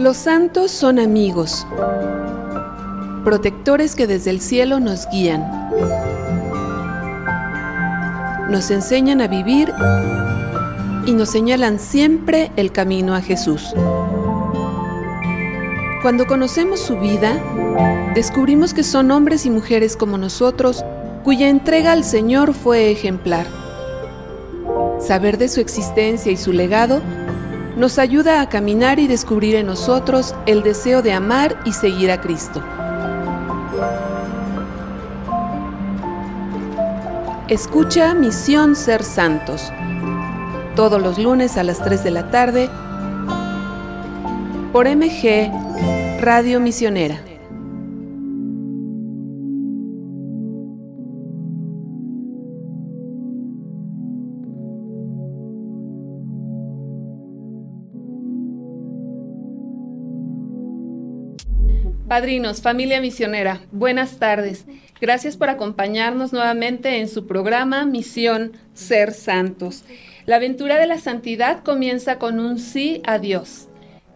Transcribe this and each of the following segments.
Los santos son amigos, protectores que desde el cielo nos guían, nos enseñan a vivir y nos señalan siempre el camino a Jesús. Cuando conocemos su vida, descubrimos que son hombres y mujeres como nosotros, cuya entrega al Señor fue ejemplar. Saber de su existencia y su legado nos ayuda a caminar y descubrir en nosotros el deseo de amar y seguir a Cristo. Escucha Misión Ser Santos, todos los lunes a las 3 de la tarde, por MG Radio Misionera. Padrinos, familia misionera, buenas tardes. Gracias por acompañarnos nuevamente en su programa Misión Ser Santos. La aventura de la santidad comienza con un sí a Dios.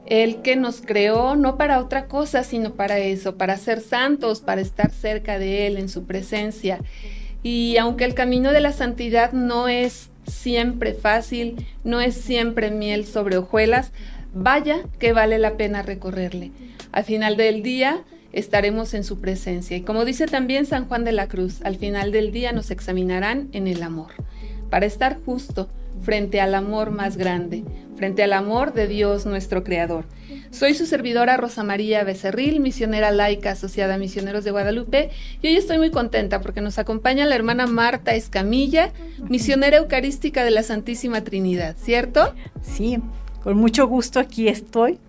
El que nos creó no para otra cosa, sino para eso, para ser santos, para estar cerca de Él en su presencia. Y aunque el camino de la santidad no es siempre fácil, no es siempre miel sobre hojuelas, vaya que vale la pena recorrerle. Al final del día estaremos en su presencia. Y como dice también San Juan de la Cruz, al final del día nos examinarán en el amor, para estar justo frente al amor más grande, frente al amor de Dios nuestro Creador. Soy su servidora Rosa María Becerril, misionera laica asociada a Misioneros de Guadalupe, y hoy estoy muy contenta porque nos acompaña la hermana Marta Escamilla, misionera eucarística de la Santísima Trinidad, ¿cierto? Sí, con mucho gusto aquí estoy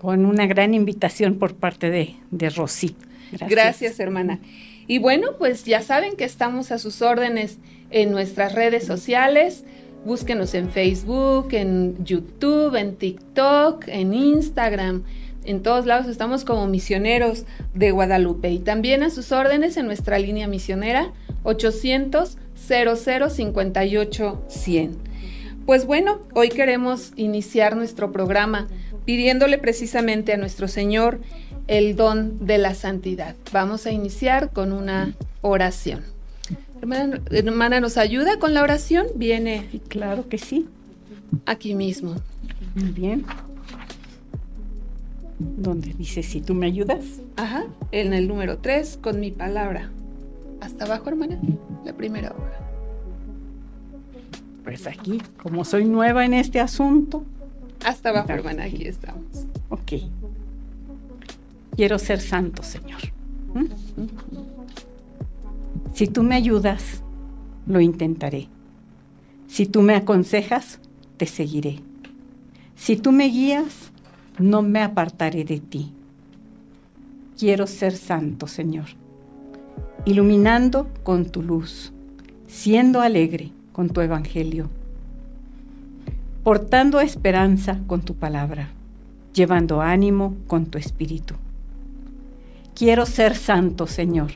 con una gran invitación por parte de, Rosy. Gracias. Gracias, hermana. Y bueno, pues ya saben que estamos a sus órdenes en nuestras redes sociales. Búsquenos en Facebook, en YouTube, en TikTok, en Instagram. En todos lados estamos como misioneros de Guadalupe y también a sus órdenes en nuestra línea misionera 800 00 58 100. Pues bueno, hoy queremos iniciar nuestro programa pidiéndole precisamente a nuestro Señor el don de la santidad. Vamos a iniciar con una oración. Hermana, ¿nos ayuda con la oración? Viene. Claro que sí. Aquí mismo. Muy bien. ¿Dónde dice si tú me ayudas? Ajá, en el número 3, con mi palabra. Hasta abajo, hermana, la primera hoja. Pues aquí, como soy nueva en este asunto, hasta abajo, hermana, aquí estamos. Ok. Quiero ser santo, Señor. ¿Mm? Si tú me ayudas, lo intentaré. Si tú me aconsejas, te seguiré. Si tú me guías, no me apartaré de ti. Quiero ser santo, Señor, iluminando con tu luz, siendo alegre con tu evangelio portando esperanza con tu palabra, llevando ánimo con tu espíritu. Quiero ser santo, Señor,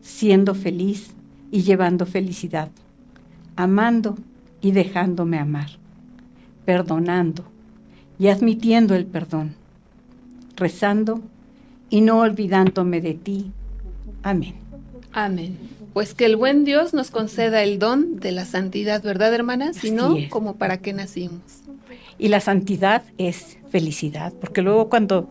siendo feliz y llevando felicidad, amando y dejándome amar, perdonando y admitiendo el perdón, rezando y no olvidándome de ti. Amén. Amén. Pues que el buen Dios nos conceda el don de la santidad, ¿verdad, hermana? Si no, como para qué nacimos. Y la santidad es felicidad, porque luego cuando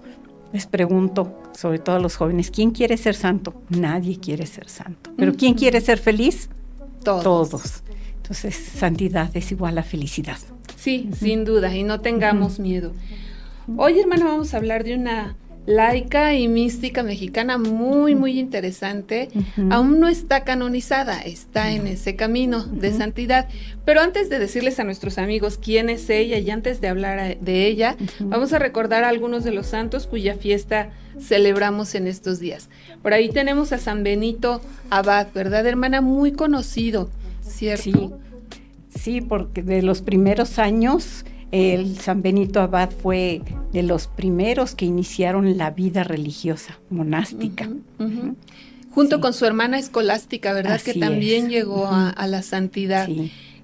les pregunto, sobre todo a los jóvenes, ¿quién quiere ser santo? Nadie quiere ser santo. ¿Pero quién quiere ser feliz? Todos. Todos. Entonces, santidad es igual a felicidad. Sí, sin duda, y no tengamos miedo. Hoy, hermana, vamos a hablar de una laica y mística mexicana muy, muy interesante. Aún no está canonizada, está en ese camino de santidad. Pero antes de decirles a nuestros amigos quién es ella y antes de hablar de ella, vamos a recordar a algunos de los santos cuya fiesta celebramos en estos días. Por ahí tenemos a San Benito Abad, ¿verdad, hermana? Muy conocido, ¿cierto? Sí, sí porque de los primeros años el San Benito Abad fue de los primeros que iniciaron la vida religiosa, monástica. Junto con su hermana escolástica, ¿verdad? que también llegó a, la santidad.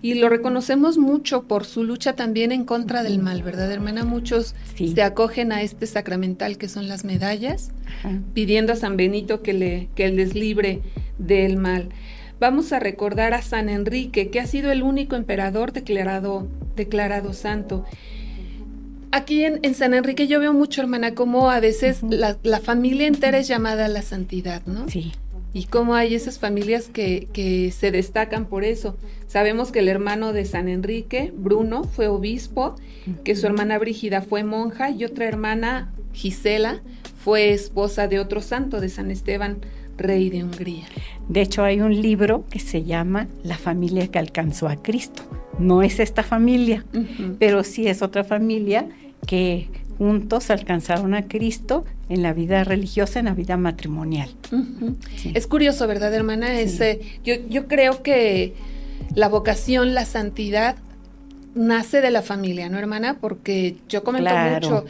y lo reconocemos mucho por su lucha también en contra del mal, ¿verdad, hermana? Muchos se acogen a este sacramental que son las medallas, pidiendo a San Benito que, le, que les libre del mal. Vamos a recordar a San Enrique, que ha sido el único emperador declarado, declarado santo. Aquí en, San Enrique yo veo mucho, hermana, como a veces la, la, familia entera es llamada a la santidad, ¿no? Sí y cómo hay esas familias que, que, se destacan por eso. Sabemos que el hermano de San Enrique, Bruno, fue obispo, que su hermana Brígida fue monja y otra hermana, Gisela, fue esposa de otro santo, de San Esteban, rey de Hungría. De hecho, hay un libro que se llama La familia que alcanzó a Cristo. No es esta familia, pero sí es otra familia que juntos alcanzaron a Cristo en la vida religiosa, en la vida matrimonial. Es curioso, ¿verdad, hermana? Yo creo que la vocación, la santidad, nace de la familia, ¿no, hermana? Porque yo comento mucho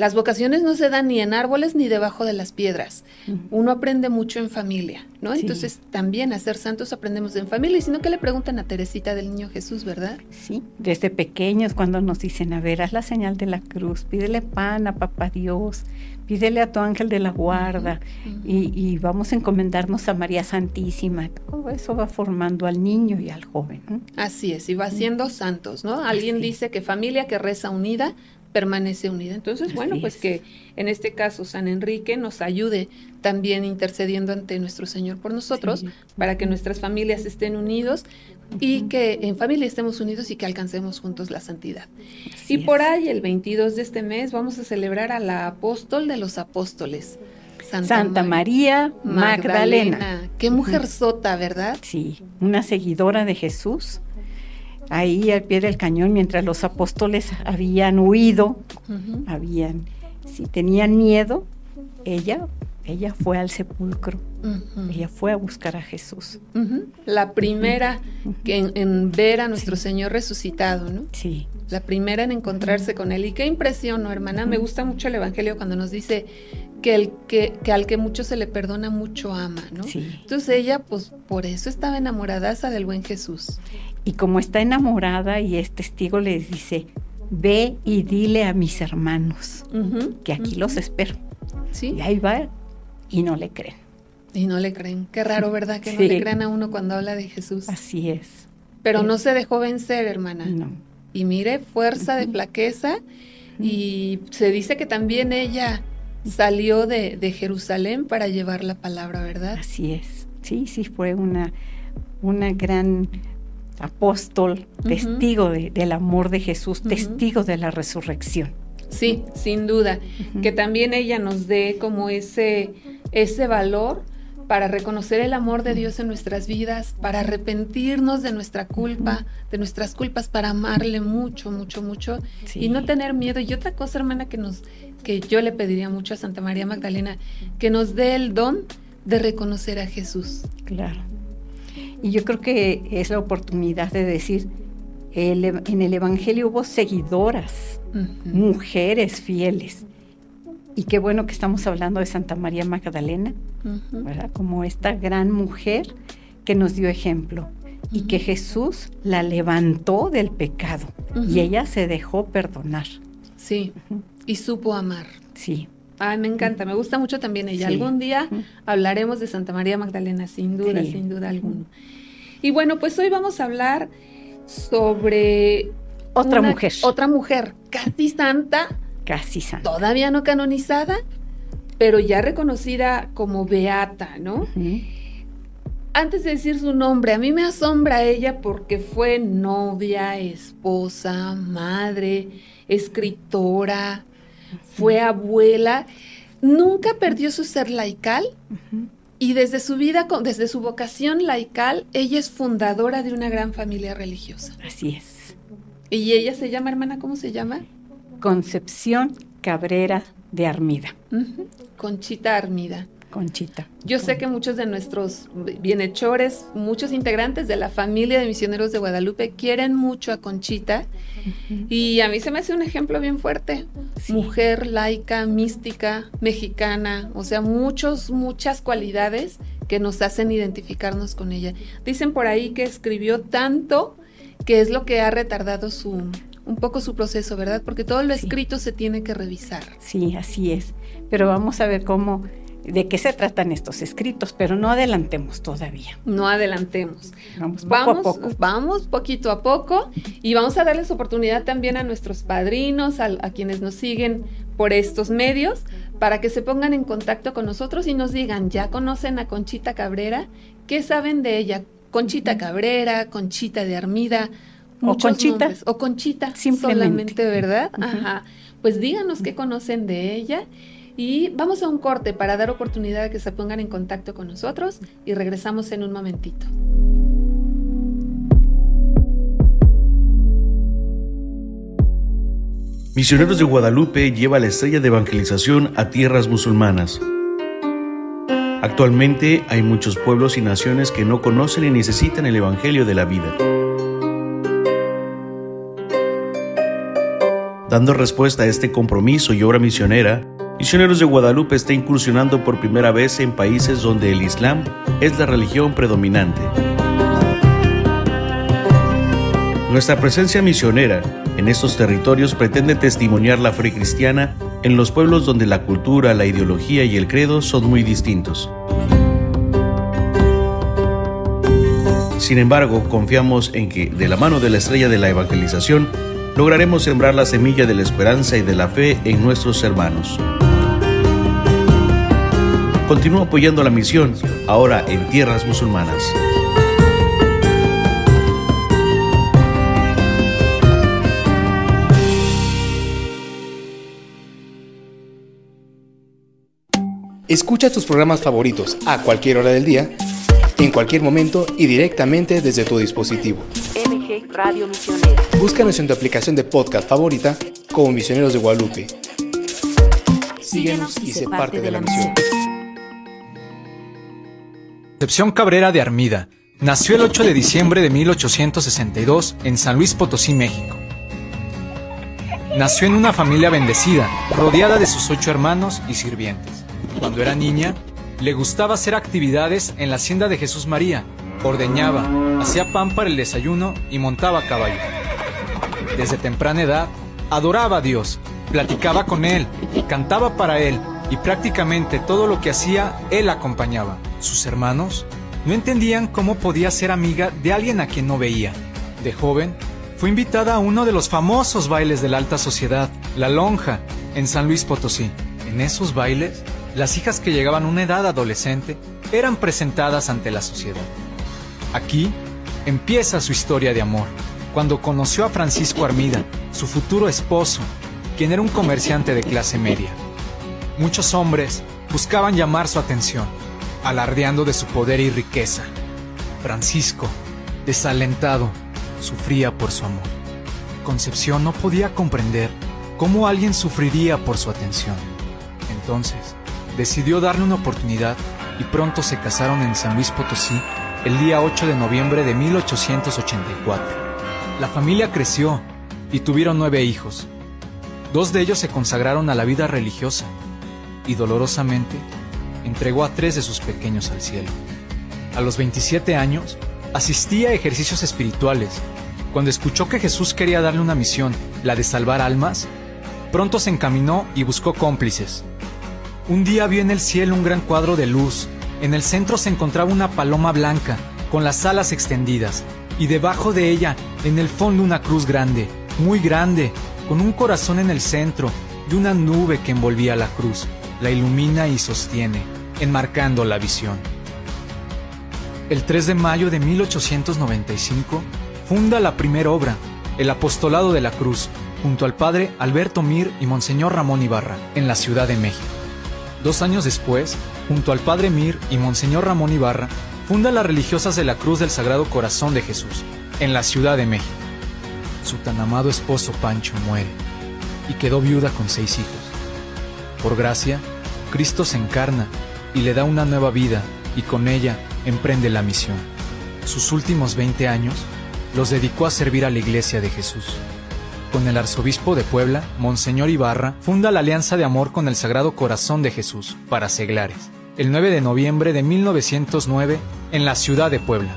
las vocaciones no se dan ni en árboles ni debajo de las piedras. Uno aprende mucho en familia, ¿no? Entonces también a ser santos aprendemos en familia. Y si no, que le preguntan a Teresita del Niño Jesús, ¿verdad? Sí, desde pequeños cuando nos dicen, a ver, haz la señal de la cruz, pídele pan a papá Dios, pídele a tu ángel de la guarda y, vamos a encomendarnos a María Santísima. Todo eso va formando al niño y al joven. Así es, y va siendo santos, ¿no? Alguien dice que familia que reza unida permanece unida. Entonces, bueno, pues que en este caso San Enrique nos ayude también intercediendo ante nuestro Señor por nosotros, para que nuestras familias estén unidos y que en familia estemos unidos y que alcancemos juntos la santidad. y por ahí, el 22 de este mes, vamos a celebrar a la apóstol de los apóstoles. Santa, María Magdalena. Qué mujer sota, ¿verdad? Sí, una seguidora de Jesús ahí al pie del cañón mientras los apóstoles habían huido, habían, si tenían miedo, ella, ella fue al sepulcro, ella fue a buscar a Jesús. La primera que en, ver a nuestro Señor resucitado, ¿no? Sí. La primera en encontrarse con Él. Y qué impresión, ¿no, hermana? Me gusta mucho el Evangelio cuando nos dice que, el, que, que, al que mucho se le perdona, mucho ama, ¿no? Sí. Entonces ella, pues por eso estaba enamoradaza del buen Jesús. Y como está enamorada y es testigo, les dice, ve y dile a mis hermanos que aquí los espero. ¿Sí? Y ahí va y no le creen. Y no le creen. Qué raro, ¿verdad? Que no le crean a uno cuando habla de Jesús. Así es. Pero no se dejó vencer, hermana. No. Y mire, fuerza de flaqueza. Y se dice que también ella salió de, de, Jerusalén para llevar la palabra, ¿verdad? Así es. Sí, sí, fue una, una gran apóstol, testigo del amor de Jesús, testigo de la resurrección. Sí, sin duda. Que también ella nos dé como ese, ese valor para reconocer el amor de Dios en nuestras vidas, para arrepentirnos de nuestra culpa, de nuestras culpas, para amarle mucho, mucho, mucho y no tener miedo. Y otra cosa, hermana, que nos, que yo le pediría mucho a Santa María Magdalena, que nos dé el don de reconocer a Jesús. Claro. Y yo creo que es la oportunidad de decir, en el Evangelio hubo seguidoras, mujeres fieles. Y qué bueno que estamos hablando de Santa María Magdalena, ¿verdad? Como esta gran mujer que nos dio ejemplo y que Jesús la levantó del pecado y ella se dejó perdonar. Sí, y supo amar. Sí. Ay, me encanta, me gusta mucho también ella. Algún día hablaremos de Santa María Magdalena, sin duda, sin duda alguna. Y bueno, pues hoy vamos a hablar sobre otra mujer. Otra mujer, casi santa. Casi santa. Todavía no canonizada, pero ya reconocida como beata, ¿no? Antes de decir su nombre, a mí me asombra ella porque fue novia, esposa, madre, escritora, fue abuela, nunca perdió su ser laical y desde su vida, desde su vocación laical, ella es fundadora de una gran familia religiosa. Así es. ¿Y ella se llama, hermana, cómo se llama? Concepción Cabrera de Armida. Conchita Armida. Conchita. Yo sé que muchos de nuestros bienhechores, muchos integrantes de la familia de misioneros de Guadalupe quieren mucho a Conchita y a mí se me hace un ejemplo bien fuerte. Mujer laica, mística, mexicana, o sea, muchos, muchas cualidades que nos hacen identificarnos con ella. Dicen por ahí que escribió tanto que es lo que ha retardado su un poco su proceso, ¿verdad? Porque todo lo escrito se tiene que revisar. Sí, así es. Pero vamos a ver cómo de qué se tratan estos escritos, pero no adelantemos todavía. No adelantemos. Vamos poco a poco. Vamos poquito a poco y vamos a darles oportunidad también a nuestros padrinos, a, a quienes nos siguen por estos medios, para que se pongan en contacto con nosotros y nos digan, ¿ya conocen a Conchita Cabrera? ¿Qué saben de ella? Conchita Cabrera, Conchita de Armida. O Conchita. O Conchita, solamente, ¿verdad? Ajá. Pues díganos qué conocen de ella y vamos a un corte para dar oportunidad de que se pongan en contacto con nosotros y regresamos en un momentito. Misioneros de Guadalupe lleva la estrella de evangelización a tierras musulmanas. Actualmente hay muchos pueblos y naciones que no conocen y necesitan el Evangelio de la vida. Dando respuesta a este compromiso y obra misionera, Misioneros de Guadalupe está incursionando por primera vez en países donde el Islam es la religión predominante. Nuestra presencia misionera en estos territorios pretende testimoniar la fe cristiana en los pueblos donde la cultura, la ideología y el credo son muy distintos. Sin embargo, confiamos en que, de la mano de la estrella de la evangelización, lograremos sembrar la semilla de la esperanza y de la fe en nuestros hermanos. Continúa apoyando la misión, ahora en tierras musulmanas. Escucha tus programas favoritos a cualquier hora del día, en cualquier momento y directamente desde tu dispositivo. MG Radio Misionera. Búscanos en tu aplicación de podcast favorita como Misioneros de Guadalupe. Síguenos y sé parte de la misión. Concepción Cabrera de Armida nació el 8 de diciembre de 1862 en San Luis Potosí, México. Nació en una familia bendecida, rodeada de sus ocho hermanos y sirvientes. Cuando era niña, le gustaba hacer actividades en la hacienda de Jesús María, ordeñaba, hacía pan para el desayuno y montaba caballo. Desde temprana edad, adoraba a Dios, platicaba con Él, cantaba para Él y prácticamente todo lo que hacía, Él acompañaba. Sus hermanos no entendían cómo podía ser amiga de alguien a quien no veía. De joven, fue invitada a uno de los famosos bailes de la alta sociedad, La Lonja, en San Luis Potosí. En esos bailes, las hijas que llegaban a una edad adolescente eran presentadas ante la sociedad. Aquí empieza su historia de amor, cuando conoció a Francisco Armida, su futuro esposo, quien era un comerciante de clase media. Muchos hombres buscaban llamar su atención, alardeando de su poder y riqueza. Francisco, desalentado, sufría por su amor. Concepción no podía comprender cómo alguien sufriría por su atención. Entonces, decidió darle una oportunidad y pronto se casaron en San Luis Potosí el día 8 de noviembre de 1884. La familia creció y tuvieron nueve hijos. Dos de ellos se consagraron a la vida religiosa y dolorosamente entregó a tres de sus pequeños al cielo. A los 27 años, asistía a ejercicios espirituales. Cuando escuchó que Jesús quería darle una misión, la de salvar almas, pronto se encaminó y buscó cómplices. Un día vio en el cielo un gran cuadro de luz. En el centro se encontraba una paloma blanca, con las alas extendidas, y debajo de ella, en el fondo, una cruz grande, muy grande, con un corazón en el centro y una nube que envolvía la cruz la ilumina y sostiene, enmarcando la visión. El 3 de mayo de 1895 funda la primera obra, el Apostolado de la Cruz, junto al padre Alberto Mir y Monseñor Ramón Ibarra, en la Ciudad de México. Dos años después, junto al padre Mir y Monseñor Ramón Ibarra, funda las religiosas de la Cruz del Sagrado Corazón de Jesús, en la Ciudad de México. Su tan amado esposo Pancho muere y quedó viuda con seis hijos. Por gracia, Cristo se encarna y le da una nueva vida y con ella emprende la misión. Sus últimos 20 años los dedicó a servir a la Iglesia de Jesús. Con el arzobispo de Puebla, Monseñor Ibarra, funda la Alianza de Amor con el Sagrado Corazón de Jesús para seglares, el 9 de noviembre de 1909 en la ciudad de Puebla.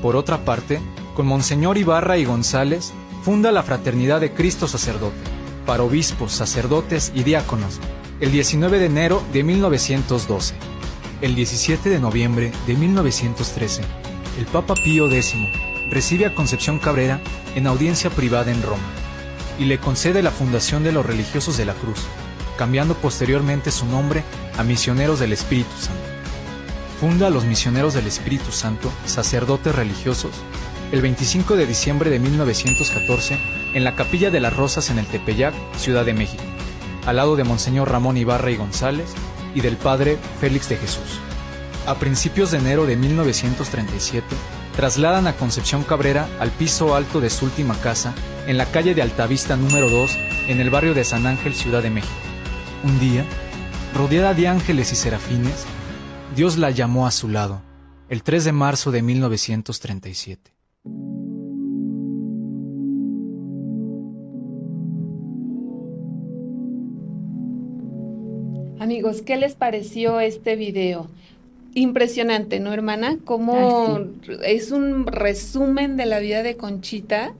Por otra parte, Con Monseñor Ibarra y González, funda la Fraternidad de Cristo Sacerdote, para obispos, sacerdotes y diáconos, el 19 de enero de 1912. El 17 de noviembre de 1913, el Papa Pío X recibe a Concepción Cabrera en audiencia privada en Roma y le concede la fundación de los religiosos de la Cruz, cambiando posteriormente su nombre a Misioneros del Espíritu Santo. Funda a los Misioneros del Espíritu Santo, sacerdotes religiosos, el 25 de diciembre de 1914 en la Capilla de las Rosas en el Tepeyac, Ciudad de México, al lado de Monseñor Ramón Ibarra y González y del Padre Félix de Jesús. A principios de enero de 1937, trasladan a Concepción Cabrera al piso alto de su última casa en la calle de Altavista número 2 en el barrio de San Ángel, Ciudad de México. Un día, rodeada de ángeles y serafines, Dios la llamó a su lado, el 3 de marzo de 1937. Amigos, ¿qué les pareció este video? Impresionante, ¿no, hermana? Como es un resumen de la vida de Conchita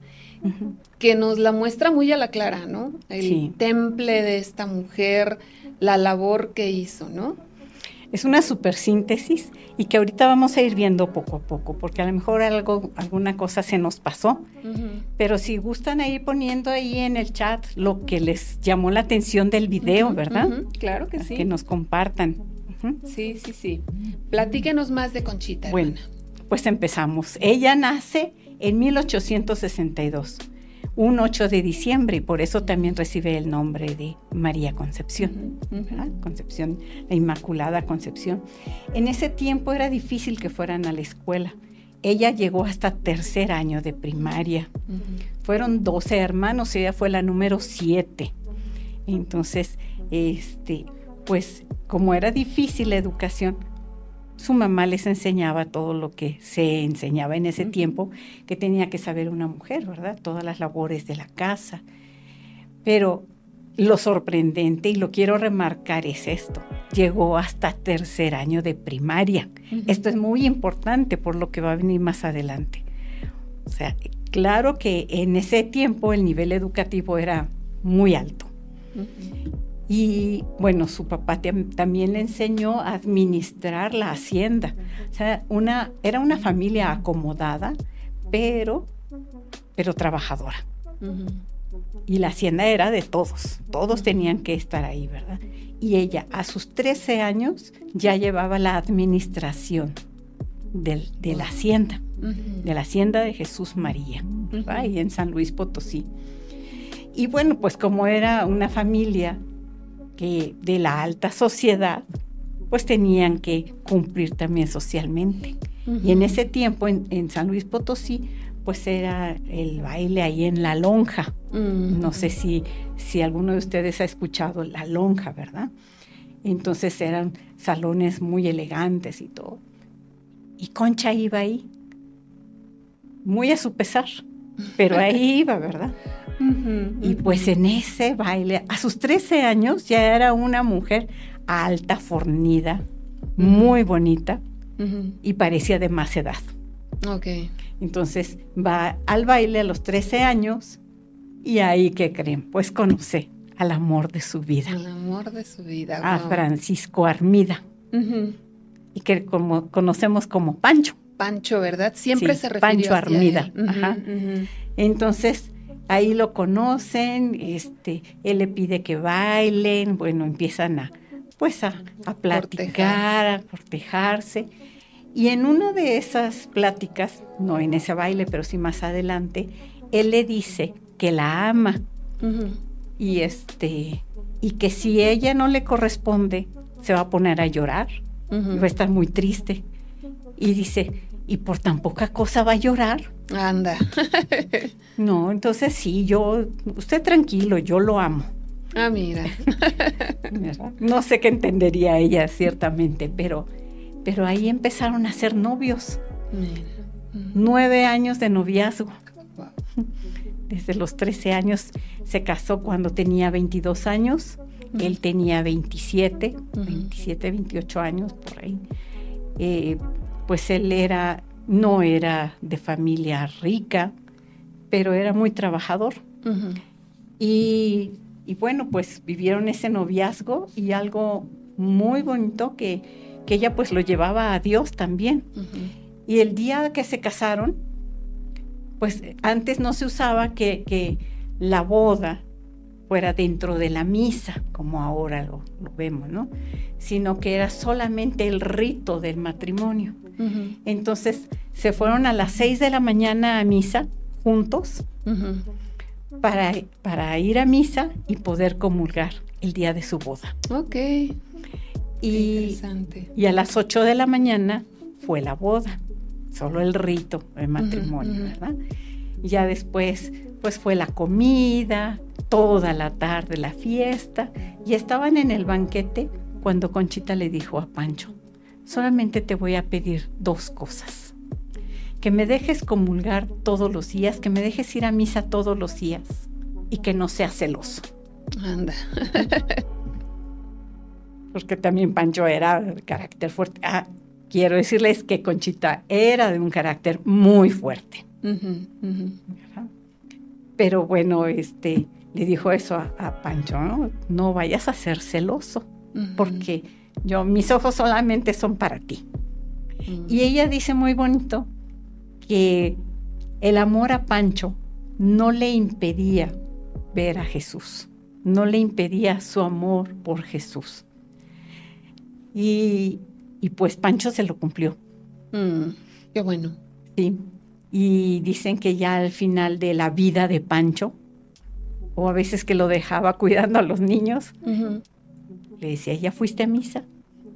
que nos la muestra muy a la clara, ¿no? El temple de esta mujer, la labor que hizo, ¿no? Es una supersíntesis y que ahorita vamos a ir viendo poco a poco, porque a lo mejor algo, alguna cosa se nos pasó. Pero si gustan ir poniendo ahí en el chat lo que les llamó la atención del video, ¿verdad? Claro que sí. Que nos compartan. Sí, sí, sí. Platíquenos más de Conchita. Bueno, pues empezamos. Ella nace en 1862 un 8 de diciembre y por eso también recibe el nombre de María Concepción, Concepción, la Inmaculada Concepción. En ese tiempo era difícil que fueran a la escuela. Ella llegó hasta tercer año de primaria. Fueron 12 hermanos, ella fue la número 7. Entonces, este, pues como era difícil la educación, su mamá les enseñaba todo lo que se enseñaba en ese tiempo que tenía que saber una mujer, ¿verdad? Todas las labores de la casa. Pero lo sorprendente, y lo quiero remarcar, es esto. Llegó hasta tercer año de primaria. Esto es muy importante por lo que va a venir más adelante. O sea, claro que en ese tiempo el nivel educativo era muy alto. Y bueno, su papá también le enseñó a administrar la hacienda. O sea, una, era una familia acomodada, pero, pero trabajadora. Y la hacienda era de todos, todos tenían que estar ahí, ¿verdad? Y ella a sus 13 años ya llevaba la administración de la hacienda, de la hacienda de Jesús María, ahí en San Luis Potosí. Y bueno, pues como era una familia que de la alta sociedad, pues tenían que cumplir también socialmente. Y en ese tiempo en, San Luis Potosí, pues era el baile ahí en la lonja. No sé si, si alguno de ustedes ha escuchado la lonja, ¿verdad? Entonces eran salones muy elegantes y todo. Y Concha iba ahí, muy a su pesar, pero ahí iba, ¿verdad? y pues en ese baile, a sus 13 años ya era una mujer alta, fornida, muy bonita y parecía de más edad. Ok. Entonces va al baile a los 13 años y ahí, ¿qué creen? Pues conoce al amor de su vida. Al amor de su vida. A Francisco Armida. Y que como conocemos como Pancho. Pancho, ¿verdad? Siempre se refirió Pancho Armida. Ajá. Entonces, ahí lo conocen, este, él le pide que bailen, bueno, empiezan a, pues a, platicar, a cortejarse. Y en una de esas pláticas, no en ese baile, pero sí más adelante, él le dice que la ama. Y este, y que si ella no le corresponde, se va a poner a llorar, va a estar muy triste. Y dice, ¿y por tan poca cosa va a llorar? Anda. no, entonces sí, yo, usted tranquilo, yo lo amo. Ah, mira. no sé qué entendería ella ciertamente, pero, pero ahí empezaron a ser novios. Nueve años de noviazgo. Desde los 13 años se casó cuando tenía 22 años. Él tenía 27, 27, 28 años por ahí. Eh, pues él era no era de familia rica, pero era muy trabajador. Y, y bueno, pues vivieron ese noviazgo y algo muy bonito que, que ella pues lo llevaba a Dios también. Y el día que se casaron, pues antes no se usaba que, que la boda fuera dentro de la misa, como ahora lo, lo vemos, ¿no? Sino que era solamente el rito del matrimonio. Entonces se fueron a las seis de la mañana a misa juntos para, para ir a misa y poder comulgar el día de su boda. Ok. Y, interesante. y a las 8 de la mañana fue la boda, solo el rito de matrimonio. ¿verdad? Y ya después, pues fue la comida, toda la tarde la fiesta, y estaban en el banquete cuando Conchita le dijo a Pancho, solamente te voy a pedir dos cosas. Que me dejes comulgar todos los días, que me dejes ir a misa todos los días y que no seas celoso. Anda. porque también Pancho era de carácter fuerte. Ah, quiero decirles que Conchita era de un carácter muy fuerte. Pero bueno, este, le dijo eso a, a Pancho, ¿no? No vayas a ser celoso, porque yo, mis ojos solamente son para ti. Ujú. Y ella dice muy bonito que el amor a Pancho no le impedía ver a Jesús, no le impedía su amor por Jesús. Y, y pues Pancho se lo cumplió, Mm, Qué bueno. ¿sí? Y dicen que ya al final de la vida de Pancho, o a veces que lo dejaba cuidando a los niños, le decía, ¿ya fuiste a misa?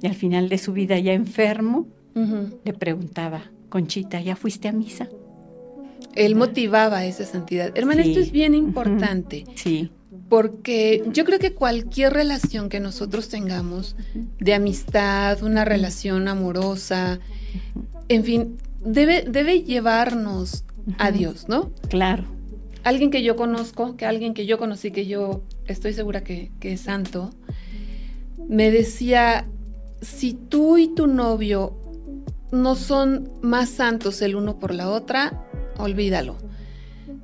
Y al final de su vida ya enfermo, le preguntaba, Conchita, ¿ya fuiste a misa? Él motivaba esa santidad. Hermana, Sí. esto es bien importante. Sí. Porque yo creo que cualquier relación que nosotros tengamos de amistad, una relación amorosa, en fin, debe, debe llevarnos a. Dios, ¿no? Claro, Alguien que yo conozco, que alguien que yo conocí, que yo estoy segura que, que es santo, me decía, si tú y tu novio no son más santos el uno por la otra, olvídalo.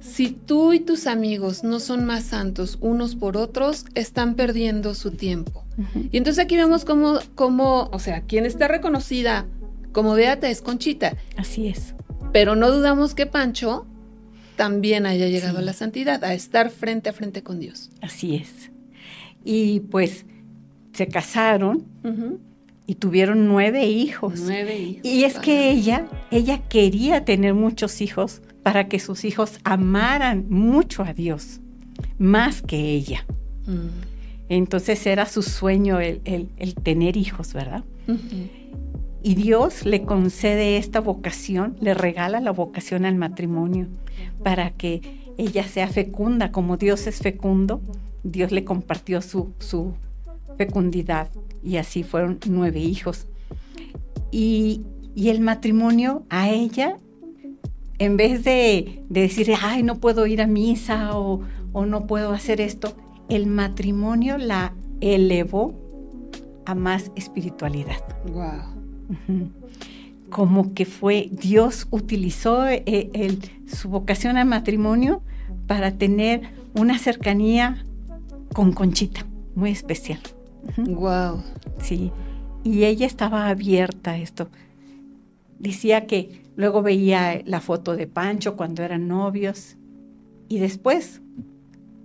Si tú y tus amigos no son más santos unos por otros, están perdiendo su tiempo. Y entonces aquí vemos cómo, cómo, o sea, quien está reconocida como beata es Conchita, así es. pero no dudamos que Pancho también haya llegado Sí. a la santidad, a estar frente a frente con Dios. Así es. Y pues se casaron y tuvieron nueve hijos. Nueve hijos. Y es que ella, ella quería tener muchos hijos para que sus hijos amaran mucho a Dios, más que ella. Mm. Entonces era su sueño el, el- el tener hijos, ¿verdad? Ujú. Y Dios le concede esta vocación, le regala la vocación al matrimonio para que ella sea fecunda, como Dios es fecundo, Dios le compartió su, su fecundidad y así fueron nueve hijos. Y, y el matrimonio a ella, en vez de, de decir, ay, no puedo ir a misa o, o no puedo hacer esto, el matrimonio la elevó a más espiritualidad. Guau. Como que fue, Dios utilizó eh, el- su vocación al matrimonio para tener una cercanía con Conchita, muy especial. Guau. Sí, y ella estaba abierta a esto. Decía que luego veía la foto de Pancho cuando eran novios y después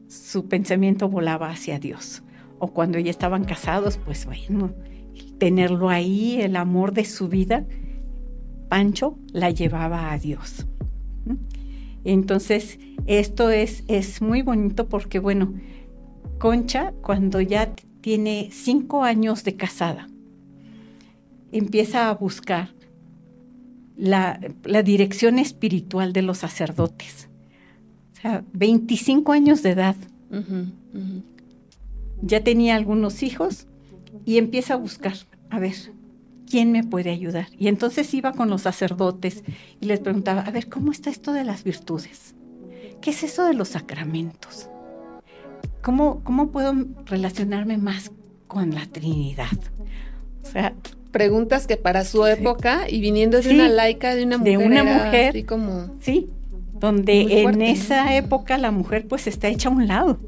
su pensamiento volaba hacia Dios. O cuando ya estaban casados, pues bueno, tenerlo ahí, el amor de su vida, Pancho la llevaba a Dios. Entonces, esto es, es muy bonito porque, bueno, Concha, cuando ya tiene cinco años de casada, empieza a buscar la, la dirección espiritual de los sacerdotes. O sea, 25 años de edad, ya tenía algunos hijos y empieza a buscar, a ver, ¿quién me puede ayudar? Y entonces iba con los sacerdotes y les preguntaba, a ver, ¿cómo está esto de las virtudes? ¿Qué es eso de los sacramentos? ¿Cómo, cómo puedo relacionarme más con la Trinidad? O sea, preguntas que para su época y viniendo de Sí, una laica, de una mujer. de una mujer. Así como. Sí, donde en esa época la mujer pues está hecha a un lado.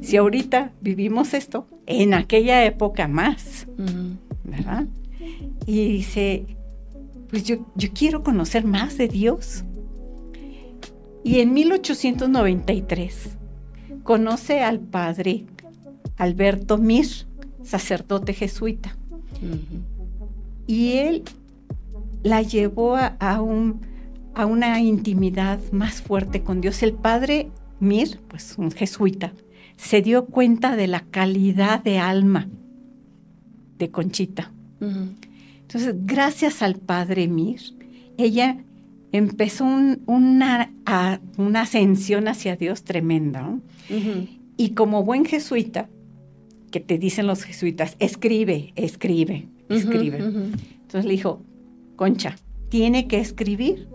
Si ahorita vivimos esto, en aquella época más. ¿verdad? Y dice, pues yo, yo quiero conocer más de Dios. Y en 1893 conoce al padre Alberto Mir, sacerdote jesuita. Y él la llevó a, a un, a una intimidad más fuerte con Dios. El padre Mir, pues un jesuita, se dio cuenta de la calidad de alma de Conchita. Entonces, gracias al padre Mir, ella empezó un- una, a- una ascensión hacia Dios tremenda. Y como buen jesuita, que te dicen los jesuitas, escribe, escribe, escribe. Entonces le dijo, Concha, tiene que escribir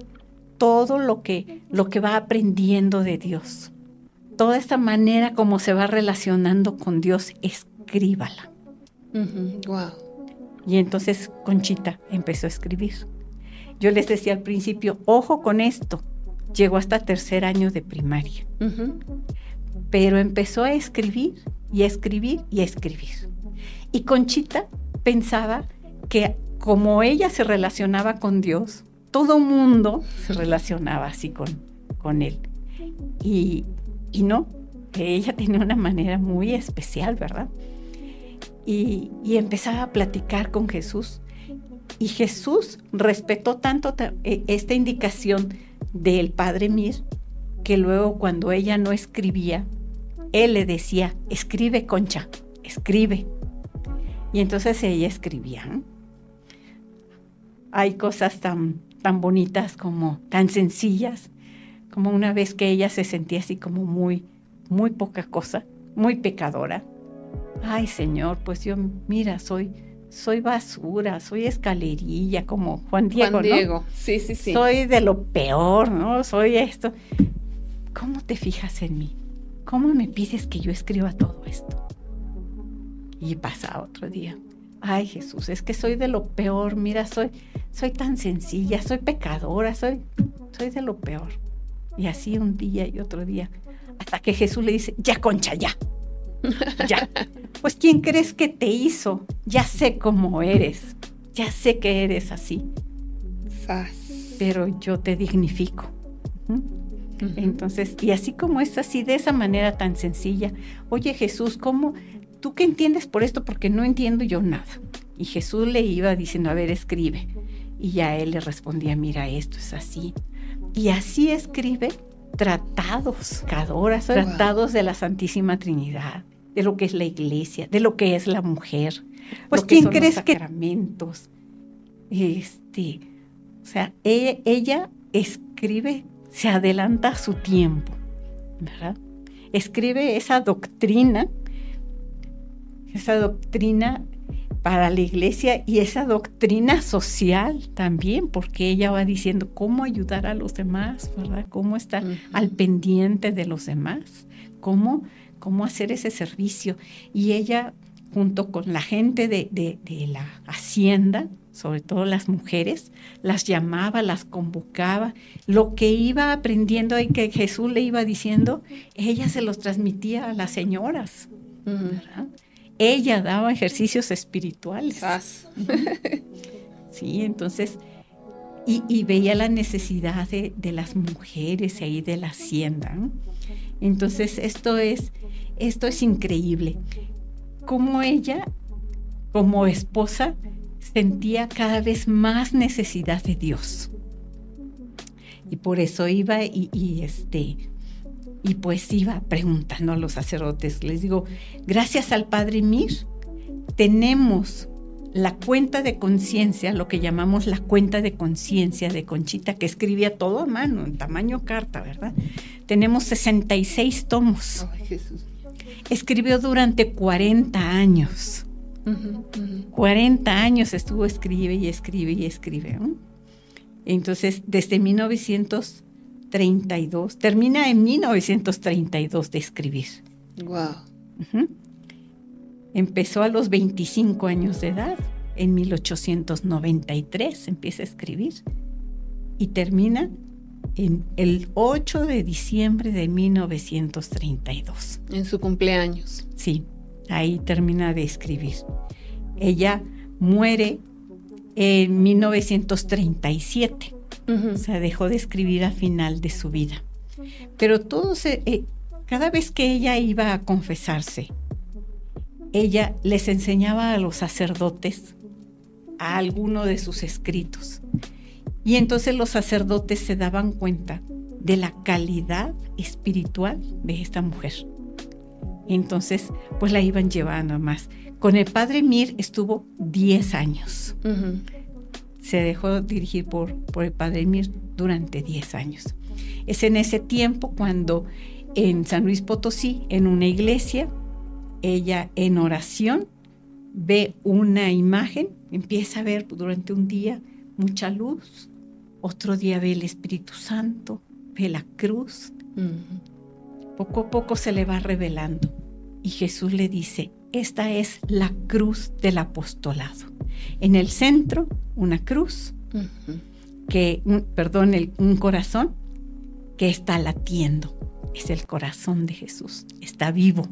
todo lo que, lo que va aprendiendo de Dios. Toda esta manera como se va relacionando con Dios, escríbala. Guau. Y entonces Conchita empezó a escribir. Yo les decía al principio, ojo con esto. Llegó hasta tercer año de primaria, pero empezó a escribir y a escribir y a escribir. Y Conchita pensaba que como ella se relacionaba con Dios, todo mundo se relacionaba así con, con él. Y, y no, que ella tenía una manera muy especial, ¿verdad? Y, empezaba a platicar con Jesús. Y Jesús respetó tanto ta- e- esta indicación del Padre Mir que luego cuando ella no escribía, él le decía, escribe Concha, escribe. Y entonces ella escribía. ¿no? Hay cosas tan, tan bonitas como tan sencillas, como una vez que ella se sentía así como muy, muy poca cosa, muy pecadora. Ay Señor, pues yo, mira, soy, soy basura, soy escalerilla, como Juan Diego, Juan ¿no? Diego. Sí, sí, sí. Soy de lo peor, ¿no? Soy esto. ¿Cómo te fijas en mí? ¿Cómo me pides que yo escriba todo esto? Y pasa otro día. Ay, Jesús, es que soy de lo peor. Mira, soy, soy tan sencilla, soy pecadora, soy, soy de lo peor. Y así un día y otro día. Hasta que Jesús le dice, ya, concha, ya. Ya. Pues, ¿quién crees que te hizo? Ya sé cómo eres. Ya sé que eres así pero yo te dignifico. Entonces, y así como es así, de esa manera tan sencilla, oye Jesús, ¿cómo? ¿Tú qué entiendes por esto? Porque no entiendo yo nada. Y Jesús le iba diciendo, a ver, escribe. Y ya él le respondía, mira, esto es así. Y así escribe tratados, cadoras, Wow. tratados de la Santísima Trinidad, de lo que es la iglesia, de lo que es la mujer. Pues, ¿quién los crees que sacramentos. este, o sea, ella, ella escribe, se adelanta a su tiempo, ¿verdad? Escribe esa doctrina, esa doctrina para la iglesia y esa doctrina social también, porque ella va diciendo cómo ayudar a los demás, ¿verdad? Cómo estar al pendiente de los demás, cómo, cómo hacer ese servicio. Y ella, junto con la gente de, de- de la hacienda, sobre todo las mujeres, las llamaba, las convocaba. Lo que iba aprendiendo y que Jesús le iba diciendo, ella se los transmitía a las señoras. ¿verdad? Ella daba ejercicios espirituales. Sí, entonces, y, y veía la necesidad de, de las mujeres ahí de la hacienda. Entonces, esto es, esto es increíble. Cómo ella, como esposa, sentía cada vez más necesidad de Dios. Y por eso iba y, y, este y pues iba preguntando a los sacerdotes, les digo, gracias al Padre Mir, tenemos la cuenta de conciencia, lo que llamamos la cuenta de conciencia de Conchita, que escribía todo a mano, en tamaño carta, ¿verdad? Tenemos 66 tomos. Ay, Jesús. Escribió durante 40 años. Ujú. 40 años estuvo escribe y escribe y escribe. Entonces, desde 1932, termina en 1932 de escribir. Ujú. Empezó a los 25 años de edad en 1893, empieza a escribir y termina en el 8 de diciembre de 1932. En su cumpleaños. Sí, ahí termina de escribir. Ella muere en 1937. O sea, dejó de escribir a final de su vida. Pero todo se, eh, cada vez que ella iba a confesarse, ella les enseñaba a los sacerdotes a alguno de sus escritos. Y entonces los sacerdotes se daban cuenta de la calidad espiritual de esta mujer. Entonces, pues la iban llevando más. Con el padre Mir estuvo 10 años. Se dejó dirigir por, por el padre Mir durante 10 años. Es en ese tiempo cuando en San Luis Potosí, en una iglesia, ella en oración ve una imagen, empieza a ver durante un día mucha luz, otro día ve el Espíritu Santo, ve la cruz. Poco a poco se le va revelando y Jesús le dice, esta es la cruz del apostolado. En el centro, una cruz, que, perdón, un corazón que está latiendo. Es el corazón de Jesús, está vivo.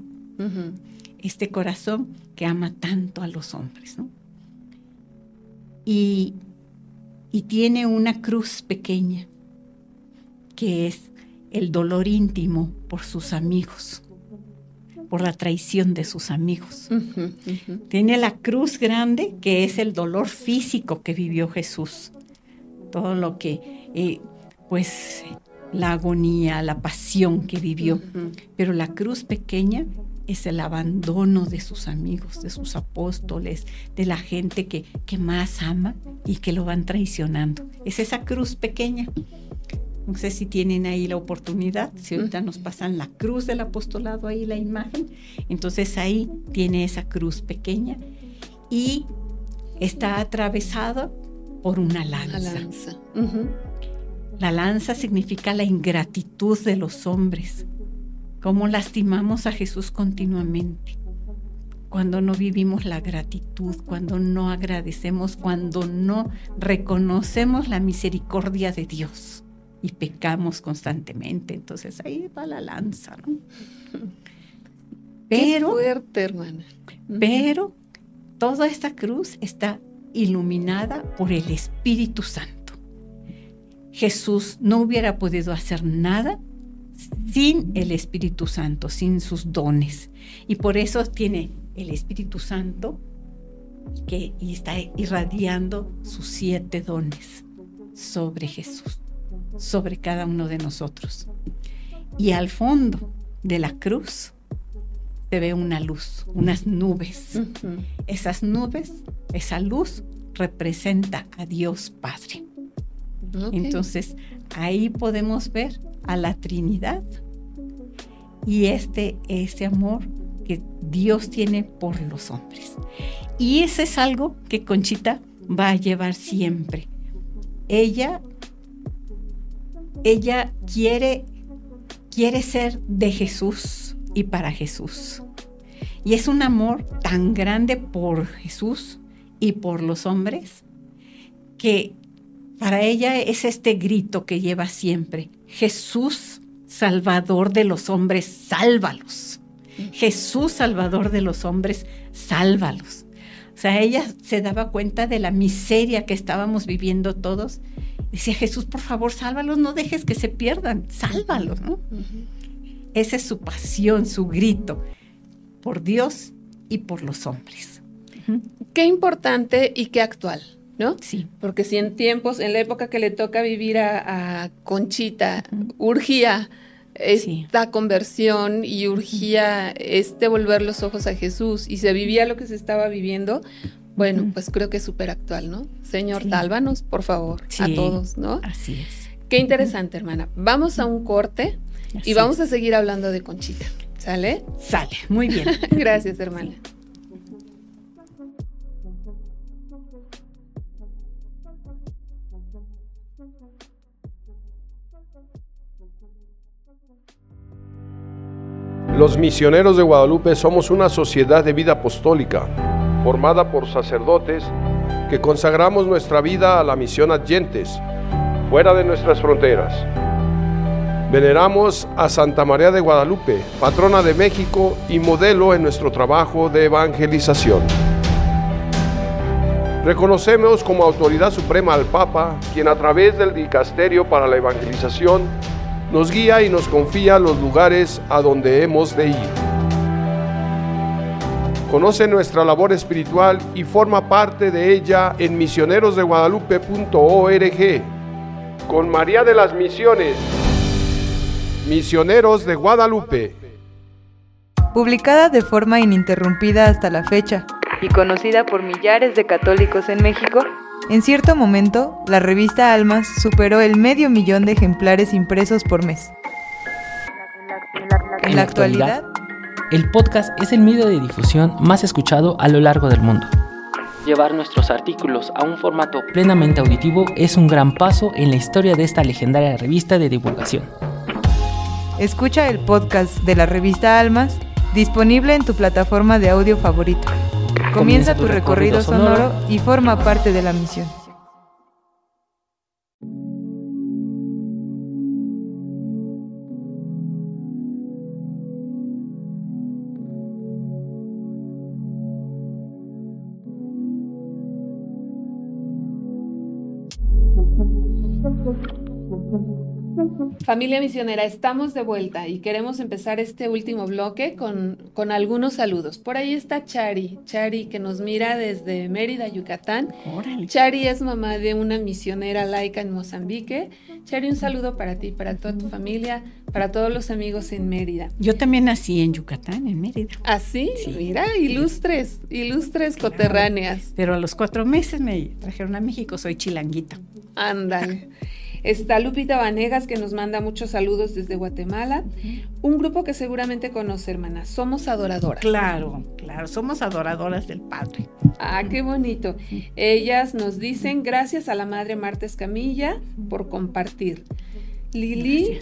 Este corazón que ama tanto a los hombres. Y, y tiene una cruz pequeña, que es el dolor íntimo por sus amigos por la traición de sus amigos. Tiene la cruz grande, que es el dolor físico que vivió Jesús. Todo lo que, eh, pues, la agonía, la pasión que vivió. Pero la cruz pequeña es el abandono de sus amigos, de sus apóstoles, de la gente que, que más ama y que lo van traicionando. Es esa cruz pequeña. No sé si tienen ahí la oportunidad, si ahorita nos pasan la cruz del apostolado ahí la imagen, entonces ahí tiene esa cruz pequeña y está atravesada por una lanza. La lanza. La lanza significa la ingratitud de los hombres, cómo lastimamos a Jesús continuamente cuando no vivimos la gratitud, cuando no agradecemos, cuando no reconocemos la misericordia de Dios y pecamos constantemente. Entonces ahí va la lanza, ¿no? Pero, Qué fuerte, hermana. Pero toda esta cruz está iluminada por el Espíritu Santo. Jesús no hubiera podido hacer nada sin el Espíritu Santo, sin sus dones. Y por eso tiene el Espíritu Santo que está irradiando sus siete dones sobre Jesús sobre cada uno de nosotros. Y al fondo de la cruz se ve una luz, unas nubes. Esas nubes, esa luz representa a Dios Padre. Entonces, ahí podemos ver a la Trinidad y este, este amor que Dios tiene por los hombres. Y ese es algo que Conchita va a llevar siempre. Ella ella quiere, quiere ser de Jesús y para Jesús. Y es un amor tan grande por Jesús y por los hombres que para ella es este grito que lleva siempre. Jesús, Salvador de los hombres, sálvalos. Jesús, Salvador de los hombres, sálvalos. O sea, ella se daba cuenta de la miseria que estábamos viviendo todos Decía Jesús, por favor, sálvalos, no dejes que se pierdan, sálvalos, ¿no? Esa es su pasión, su grito, por Dios y por los hombres. Qué importante y qué actual, ¿no? Sí. Porque si en tiempos, en la época que le toca vivir a, Conchita, urgía esta conversión y urgía este volver los ojos a Jesús y se vivía lo que se estaba viviendo, bueno, pues creo que es súper actual, ¿no? Señor, sí. por favor, a todos, ¿no? Así es. Qué interesante, hermana. Vamos a un corte y vamos a seguir hablando de Conchita. ¿Sale? Sale, muy bien. Gracias, hermana. Los misioneros de Guadalupe somos una sociedad de vida apostólica formada por sacerdotes que consagramos nuestra vida a la misión adyentes, fuera de nuestras fronteras. Veneramos a Santa María de Guadalupe, patrona de México y modelo en nuestro trabajo de evangelización. Reconocemos como autoridad suprema al Papa, quien a través del Dicasterio para la Evangelización nos guía y nos confía los lugares a donde hemos de ir. Conoce nuestra labor espiritual y forma parte de ella en misionerosdeguadalupe.org. Con María de las Misiones, Misioneros de Guadalupe. Publicada de forma ininterrumpida hasta la fecha y conocida por millares de católicos en México, en cierto momento, la revista Almas superó el medio millón de ejemplares impresos por mes. En la actualidad, el podcast es el medio de difusión más escuchado a lo largo del mundo. Llevar nuestros artículos a un formato plenamente auditivo es un gran paso en la historia de esta legendaria revista de divulgación. Escucha el podcast de la revista Almas disponible en tu plataforma de audio favorito. Comienza tu recorrido sonoro y forma parte de la misión. Familia misionera, estamos de vuelta y queremos empezar este último bloque con, con, algunos saludos. Por ahí está Chari, Chari que nos mira desde Mérida, Yucatán. Chari es mamá de una misionera laica en Mozambique. Chari, un saludo para ti, para toda tu familia, para todos los amigos en Mérida. Yo también nací en Yucatán, en Mérida. ¿Ah, sí? Mira, ilustres, ilustres coterráneas. Pero a los cuatro meses me trajeron a México, soy chilanguita. Ándale. Está Lupita Vanegas que nos manda muchos saludos desde Guatemala. Un grupo que seguramente conoce, hermana. Somos adoradoras. Claro, claro, somos adoradoras del Padre. Ah, qué bonito. Ellas nos dicen gracias a la Madre Marta Escamilla por compartir. Lili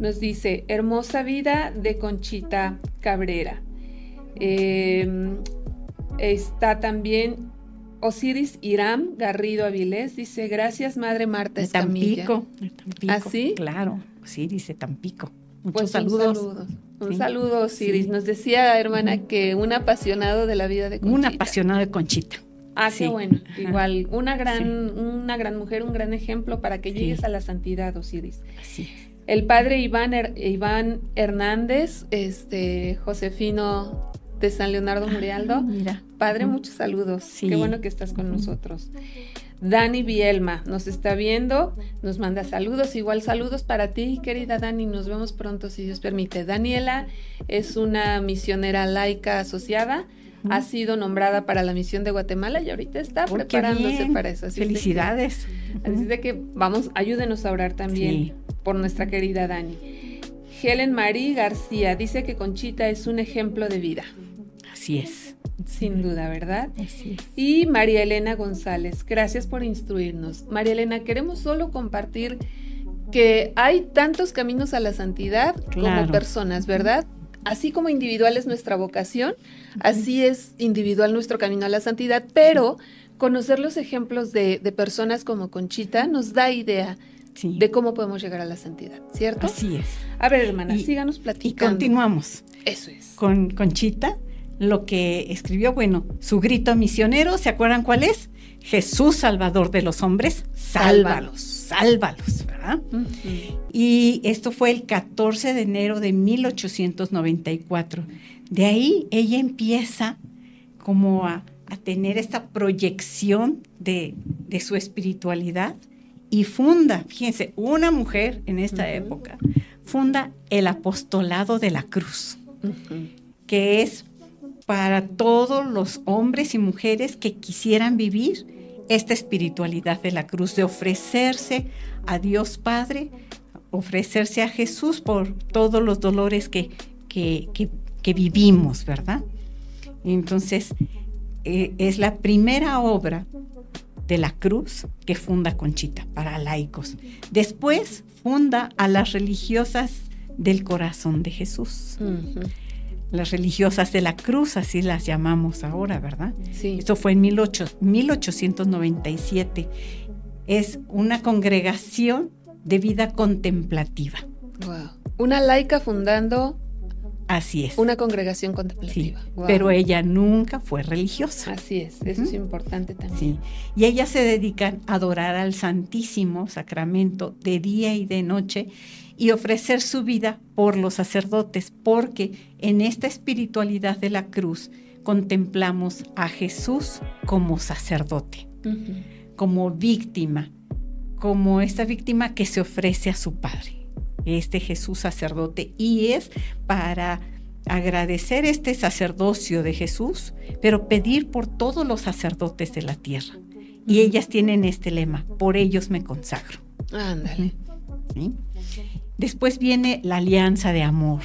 nos dice, hermosa vida de Conchita Cabrera. Eh, está también Osiris Iram Garrido Avilés dice, gracias Madre Marta Escamilla. Tampico. Tampico. ¿Ah, sí? Claro, Osiris de Tampico. Muchos Pues saludos. Un saludo, un saludo Osiris. Nos decía, hermana, que un apasionado de la vida de Conchita. Un apasionado de Conchita. Ah, Sí. qué bueno. Ajá. Igual, una gran, una gran mujer, un gran ejemplo para que llegues a la santidad, Osiris. Así es. El padre Iván, Her- Iván Hernández, este, Josefino de San Leonardo Murialdo. Mira. Padre, muchos saludos. Sí. Qué bueno que estás con nosotros. Dani Bielma nos está viendo, nos manda saludos, igual saludos para ti, querida Dani, nos vemos pronto si Dios permite. Daniela es una misionera laica asociada, ha sido nombrada para la misión de Guatemala y ahorita está Oh, preparándose para eso. Así es de que- Felicidades. Así es de que vamos, ayúdenos a orar también Sí. por nuestra querida Dani. Helen Marie García dice que Conchita es un ejemplo de vida, Así es. sin duda, ¿verdad? Así es. Y María Elena González, gracias por instruirnos. María Elena, queremos solo compartir que hay tantos caminos a la santidad como personas, ¿verdad? Así como individual es nuestra vocación, así es individual nuestro camino a la santidad, pero conocer los ejemplos de, de personas como Conchita nos da idea Sí. de cómo podemos llegar a la santidad, ¿cierto? Así es. A ver, hermana, Y- síganos Y platicando. continuamos Eso es. con Conchita. Lo que escribió, bueno, su grito misionero, ¿se acuerdan cuál es? Jesús Salvador de los hombres, sálvalos, sálvalos, ¿verdad? Y esto fue el 14 de enero de 1894. De ahí ella empieza como a, a tener esta proyección de, de su espiritualidad y funda, fíjense, una mujer en esta época, funda el apostolado de la cruz, que es para todos los hombres y mujeres que quisieran vivir esta espiritualidad de la cruz, de ofrecerse a Dios Padre, ofrecerse a Jesús por todos los dolores que, que, vivimos, ¿verdad? Entonces, eh, es la primera obra de la cruz que funda Conchita para laicos. Después funda a las religiosas del corazón de Jesús. Las religiosas de la cruz, así las llamamos ahora, ¿verdad? Sí. Esto fue en 18, 1897. Es una congregación de vida contemplativa. Wow. Una laica fundando Así es. una congregación contemplativa. Sí, Wow. pero ella nunca fue religiosa. Así es, eso es importante también. Sí. Y ellas se dedican a adorar al Santísimo Sacramento de día y de noche y ofrecer su vida por los sacerdotes, porque en esta espiritualidad de la cruz contemplamos a Jesús como sacerdote, como víctima, como esta víctima que se ofrece a su Padre, este Jesús sacerdote, y es para agradecer este sacerdocio de Jesús, pero pedir por todos los sacerdotes de la tierra. Y ellas tienen este lema, por ellos me consagro. Ándale. ¿sí? Después viene la alianza de amor,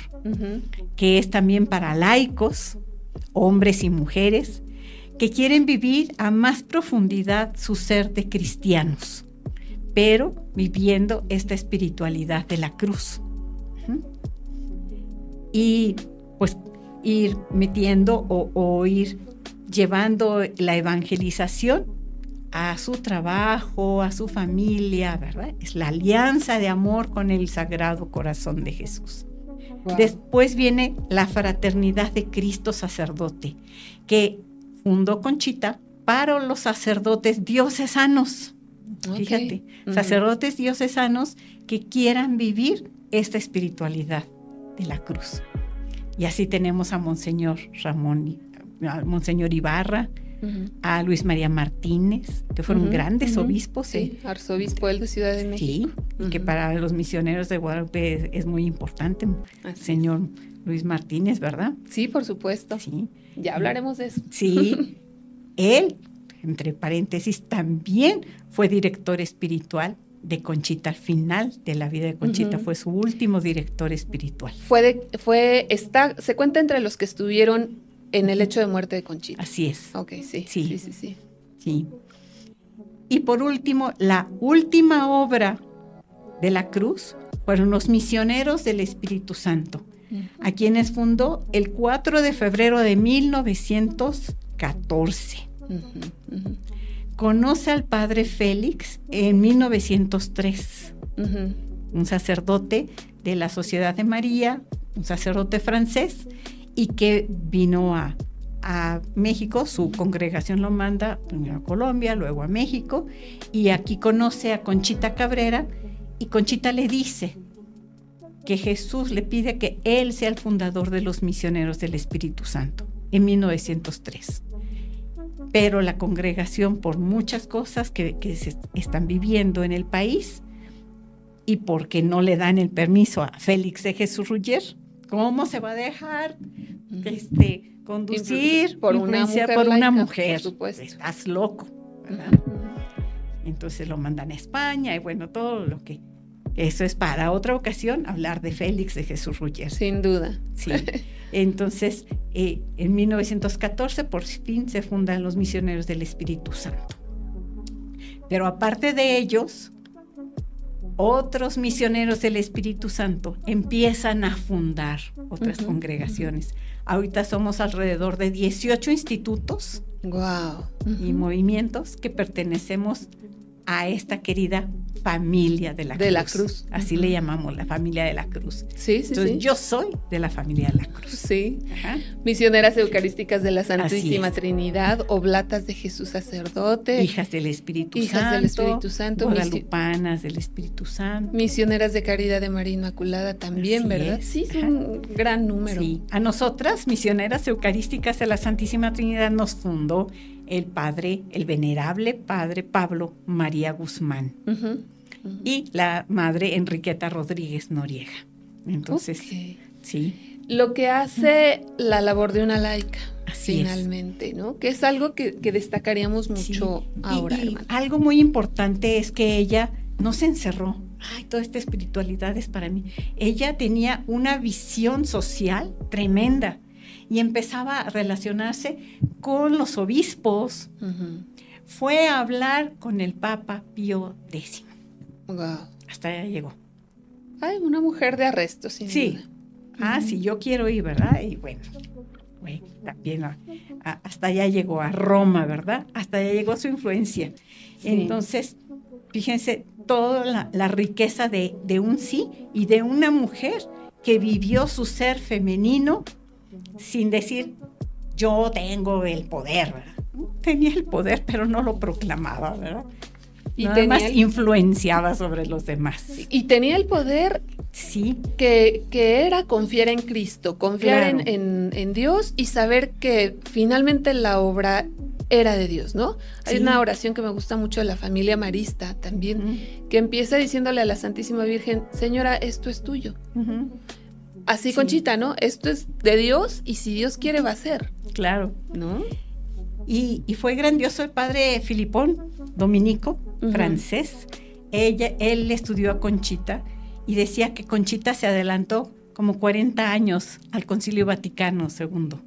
que es también para laicos, hombres y mujeres, que quieren vivir a más profundidad su ser de cristianos, pero viviendo esta espiritualidad de la cruz. Y pues ir metiendo o, o ir llevando la evangelización a su trabajo, a su familia, ¿verdad? Es la alianza de amor con el Sagrado Corazón de Jesús. Wow. Después viene la fraternidad de Cristo sacerdote, que fundó Conchita para los sacerdotes diocesanos. Fíjate, sacerdotes diocesanos que quieran vivir esta espiritualidad de la cruz. Y así tenemos a Monseñor Ramón, a Monseñor Ibarra, a Luis María Martínez, que fueron grandes obispos. Sí, arzobispo él de Ciudad de México. Sí, y que para los misioneros de Guadalupe es, es muy importante, Así señor Luis Martínez, ¿verdad? Sí, por supuesto. Sí. Ya hablaremos de eso. Sí, él, entre paréntesis, también fue director espiritual de Conchita al final de la vida de Conchita, fue su último director espiritual. Fue de, fue, está, se cuenta entre los que estuvieron en el hecho de muerte de Conchita. Así es. Ok, sí. Sí. Sí, sí, sí. Sí. Y por último, la última obra de la cruz fueron los misioneros del Espíritu Santo, a quienes fundó el 4 de febrero de 1914. Conoce al padre Félix en 1903, ujú. un sacerdote de la Sociedad de María, un sacerdote francés, y que vino a, a México, su congregación lo manda primero a Colombia, luego a México, y aquí conoce a Conchita Cabrera, y Conchita le dice que Jesús le pide que él sea el fundador de los misioneros del Espíritu Santo en 1903 pero la congregación por muchas cosas que, que se están viviendo en el país y porque no le dan el permiso a Félix de Jesús Rugger, ¿cómo se va a dejar este, conducir Por una mujer por una laica, mujer? por. Estás loco, ¿verdad? Entonces lo mandan a España y bueno, todo lo que... Eso es para otra ocasión hablar de Félix de Jesús Rugger. Sin duda. Sí. Entonces, eh, en 1914 por fin se fundan los misioneros del Espíritu Santo. Pero aparte de ellos, otros misioneros del Espíritu Santo empiezan a fundar otras congregaciones. Ahorita somos alrededor de 18 institutos Wow. y movimientos que pertenecemos a esta querida familia de la De cruz. la cruz. Así le llamamos la familia de la cruz. Sí, sí, Entonces sí. yo soy de la familia de la cruz. Sí. Ajá. Misioneras eucarísticas de la Santísima. Trinidad, oblatas de Jesús sacerdote, Hijas del Espíritu Hijas Santo. del Espíritu Santo, Guadalupanas del Espíritu Santo. misioneras de caridad de María Inmaculada también, Así ¿verdad? es. Sí, es Ajá. un gran número. Sí. A nosotras, misioneras eucarísticas de la Santísima Trinidad, nos fundó el padre, el venerable padre Pablo María Guzmán y la madre Enriqueta Rodríguez Noriega. Entonces, sí, Lo que hace la labor de una laica, Así es. finalmente, ¿no? Que es algo que, que destacaríamos mucho Sí. Y- ahora, y hermano. algo muy importante es que ella no se encerró. Ay, toda esta espiritualidad es para mí. Ella tenía una visión social tremenda y empezaba a relacionarse con los obispos. Fue a hablar con el Papa Pío X. Wow. Hasta allá llegó. Ay, una mujer de arresto, sin Sí. duda. Ah, sí, yo quiero ir, ¿verdad? Y bueno, bueno también hasta allá llegó a Roma, ¿verdad? Hasta allá llegó su influencia. Entonces, fíjense, toda la, riqueza de, de, un sí y de una mujer que vivió su ser femenino sin decir, yo tengo el poder, ¿verdad? Tenía el poder, pero no lo proclamaba, ¿verdad? Y Nada más influenciaba sobre los demás. Y tenía el poder sí. que, que era confiar en Cristo, confiar en, en, Dios y saber que finalmente la obra era de Dios, ¿no? Hay una oración que me gusta mucho de la familia marista también, que empieza diciéndole a la Santísima Virgen, Señora, esto es tuyo. Así, Conchita, ¿no? Esto es de Dios y si Dios quiere va a ser. Claro. ¿No? Y, fue grandioso el padre Filipón, dominico, francés. Ella, él estudió a Conchita y decía que Conchita se adelantó como 40 años al Concilio Vaticano II,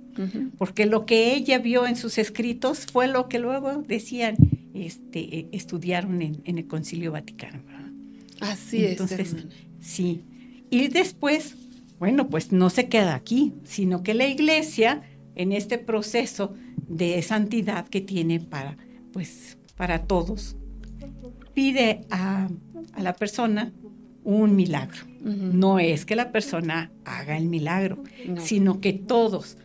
porque lo que ella vio en sus escritos fue lo que luego decían, este, estudiaron en, el Concilio Vaticano. Así Entonces, es. Sí. Y después, bueno, pues no se queda aquí, sino que la iglesia, en este proceso de santidad que tiene para, pues, para todos, pide a, la persona un milagro. No es que la persona haga el milagro, sino que todos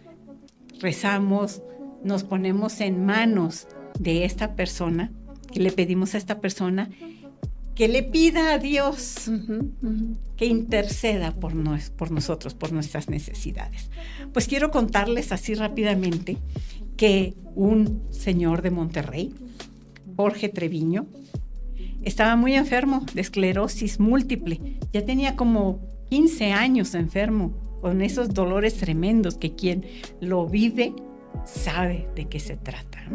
rezamos, nos ponemos en manos de esta persona, que le pedimos a esta persona que le pida a Dios que interceda por, por nosotros, por nuestras necesidades. Pues quiero contarles así rápidamente que un señor de Monterrey, Jorge Treviño, estaba muy enfermo de esclerosis múltiple. Ya tenía como 15 años enfermo, con esos dolores tremendos que quien lo vive sabe de qué se trata.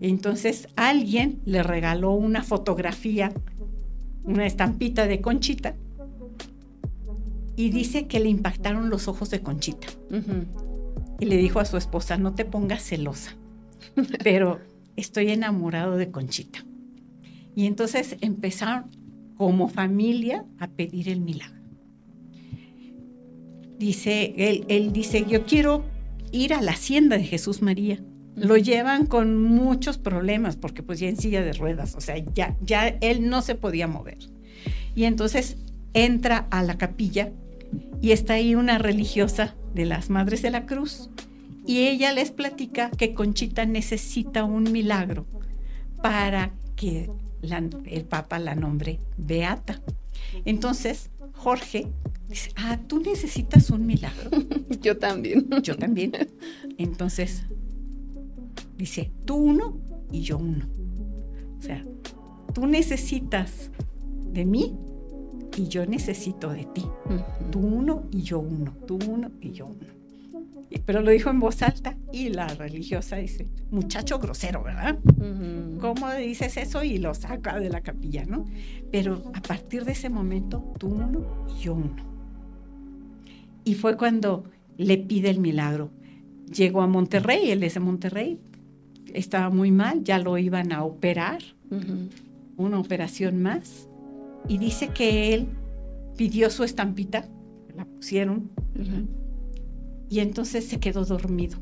Entonces alguien le regaló una fotografía, una estampita de Conchita, y dice que le impactaron los ojos de Conchita. Y le dijo a su esposa, no te pongas celosa, pero estoy enamorado de Conchita. Y entonces empezaron como familia a pedir el milagro. Dice, él, él dice, yo quiero ir a la hacienda de Jesús María. Lo llevan con muchos problemas porque pues ya en silla de ruedas, o sea, ya, ya él no se podía mover. Y entonces entra a la capilla y está ahí una religiosa de las Madres de la Cruz y ella les platica que Conchita necesita un milagro para que el Papa la nombre Beata. Entonces, Jorge dice, ah, tú necesitas un milagro. Yo también. Yo también. Entonces, dice, tú uno y yo uno. O sea, tú necesitas de mí y yo necesito de ti. Tú uno y yo uno, tú uno y yo uno. Pero lo dijo en voz alta y la religiosa dice, muchacho grosero, ¿verdad? ¿Cómo dices eso? Y lo saca de la capilla, ¿no? Pero a partir de ese momento, tú uno y yo uno. Y fue cuando le pide el milagro. Llegó a Monterrey, él es de Monterrey, estaba muy mal, ya lo iban a operar, una operación más, y dice que él pidió su estampita, la pusieron, y entonces se quedó dormido.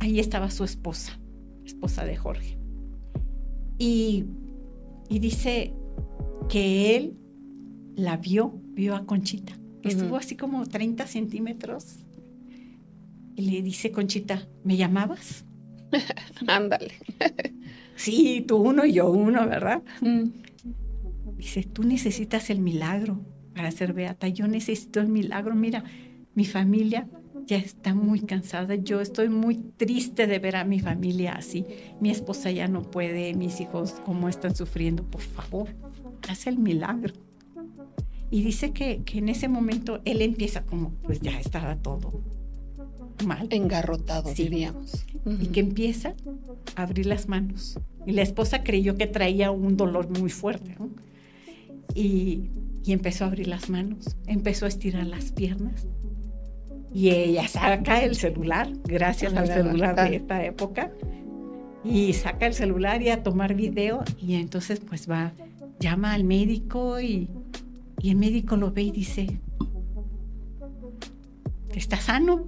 Ahí estaba su esposa, esposa de Jorge. Y, dice que él la vio, vio a Conchita. Estuvo así como 30 centímetros. Y le dice, Conchita, ¿me llamabas? Ándale. sí, tú uno y yo uno, ¿verdad? Mm. Dice, tú necesitas el milagro para ser beata. Yo necesito el milagro. Mira, mi familia ya está muy cansada. Yo estoy muy triste de ver a mi familia así. Mi esposa ya no puede, mis hijos cómo están sufriendo. Por favor, haz el milagro. Y dice que, en ese momento él empieza como, pues ya estaba todo mal. Engarrotado, diríamos. Y que empieza a abrir las manos. Y la esposa creyó que traía un dolor muy fuerte. Y, y empezó a abrir las manos, empezó a estirar las piernas y ella saca el celular, gracias al celular de esta época, y saca el celular y a tomar video y entonces pues va, llama al médico y, y el médico lo ve y dice, está sano.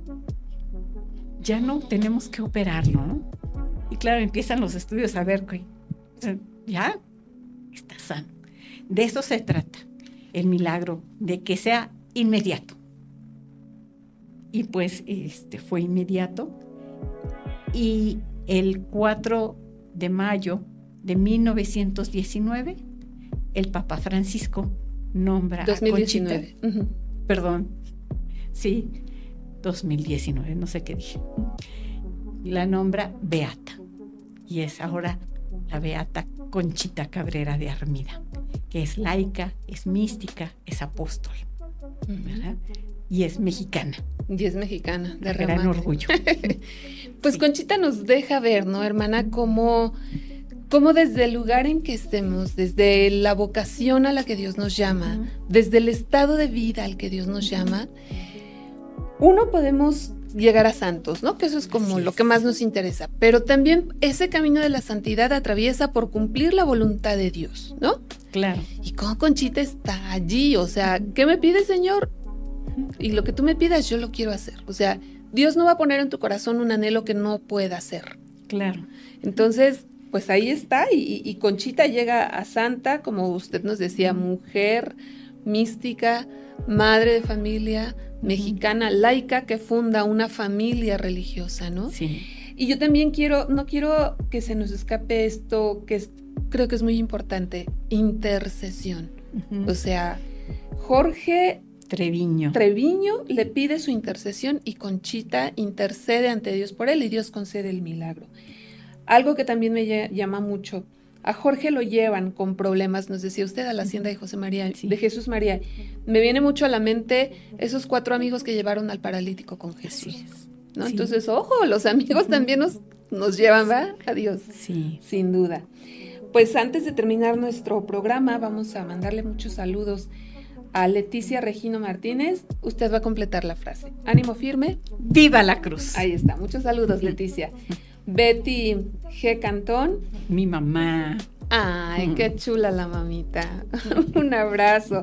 Ya no tenemos que operarlo, ¿no? Y claro, empiezan los estudios a ver que ya está sano. De eso se trata el milagro, de que sea inmediato. Y pues este fue inmediato. Y el 4 de mayo de 1919, el Papa Francisco nombra a Conchita. Perdón, sí, 2019, no sé qué dije. La nombra Beata. Y es ahora la Beata Conchita Cabrera de Armida, que es laica, es mística, es apóstol. Y es mexicana. Y es mexicana, de gran orgullo. pues Conchita nos deja ver, ¿no, hermana? Cómo, cómo desde el lugar en que estemos, desde la vocación a la que Dios nos llama, desde el estado de vida al que Dios nos llama, uno podemos llegar a santos, ¿no? Que eso es como lo que más nos interesa. Pero también ese camino de la santidad atraviesa por cumplir la voluntad de Dios, ¿no? Claro. Y como Conchita está allí, o sea, ¿qué me pide, Señor? Y lo que tú me pidas, yo lo quiero hacer. O sea, Dios no va a poner en tu corazón un anhelo que no pueda hacer. Claro. Entonces, pues ahí está. Y, y Conchita llega a santa, como usted nos decía, mujer mística, madre de familia, mexicana laica que funda una familia religiosa, ¿no? Sí. Y yo también quiero, no quiero que se nos escape esto, que creo que es muy importante, intercesión. O sea, Jorge Treviño. Treviño le pide su intercesión y Conchita intercede ante Dios por él y Dios concede el milagro. Algo que también me llama mucho a Jorge lo llevan con problemas, nos decía usted, a la hacienda de José María, de Jesús María. Me viene mucho a la mente esos cuatro amigos que llevaron al paralítico con Jesús. ¿no? Entonces, ojo, los amigos también nos, nos llevan, ¿va? A Dios. Sí. Sin duda. Pues antes de terminar nuestro programa, vamos a mandarle muchos saludos a Leticia Regino Martínez. Usted va a completar la frase. Ánimo firme. Viva la cruz. Ahí está. Muchos saludos, Leticia. Betty G. Cantón. Mi mamá. Ay, qué mm. chula la mamita. Un abrazo.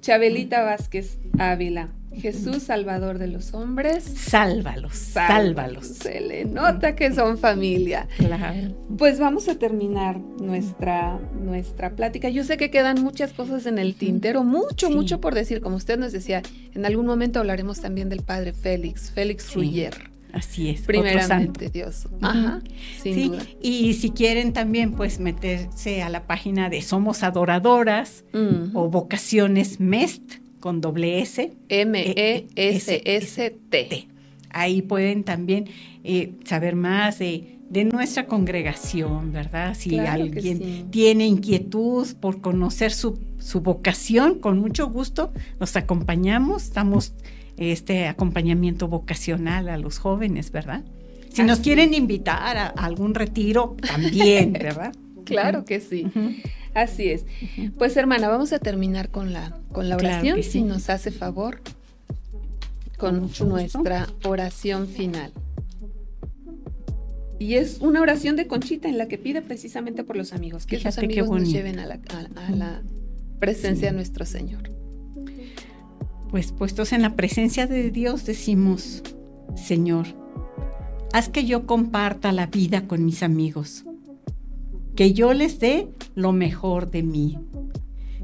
Chabelita Vázquez Ávila. Jesús, Salvador de los hombres. Sálvalos, sálvalos. Se le nota que son familia. Claro. Pues vamos a terminar nuestra, nuestra plática. Yo sé que quedan muchas cosas en el tintero, mucho, mucho por decir. Como usted nos decía, en algún momento hablaremos también del padre Félix, Félix sí. Así es. Primeramente Dios. Ajá. sí. Y si quieren también, pues meterse a la página de Somos Adoradoras o Vocaciones MEST con doble S. M-E-S-S-T. Ahí pueden también eh, saber más de, nuestra congregación, ¿verdad? Si alguien tiene inquietud por conocer su, su vocación, con mucho gusto nos acompañamos. Estamos este acompañamiento vocacional a los jóvenes, ¿verdad? Si nos quieren invitar a, algún retiro, también, ¿verdad? claro que sí. Así es. Pues hermana, vamos a terminar con la, con la oración, si nos hace favor, con nuestra oración final. Y es una oración de Conchita en la que pide precisamente por los amigos, que los amigos nos lleven a la, presencia de nuestro Señor pues puestos en la presencia de Dios decimos, Señor, haz que yo comparta la vida con mis amigos, que yo les dé lo mejor de mí,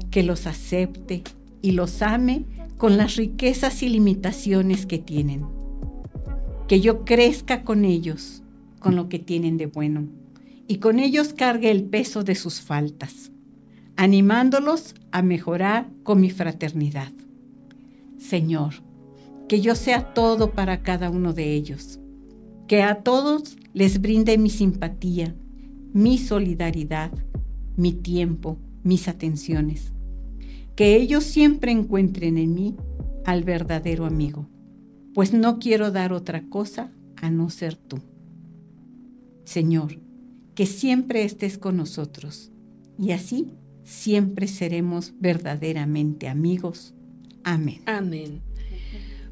que los acepte y los ame con las riquezas y limitaciones que tienen, que yo crezca con ellos, con lo que tienen de bueno, y con ellos cargue el peso de sus faltas, animándolos a mejorar con mi fraternidad. Señor, que yo sea todo para cada uno de ellos, que a todos les brinde mi simpatía, mi solidaridad, mi tiempo, mis atenciones, que ellos siempre encuentren en mí al verdadero amigo, pues no quiero dar otra cosa a no ser tú. Señor, que siempre estés con nosotros y así siempre seremos verdaderamente amigos Amén. Amén.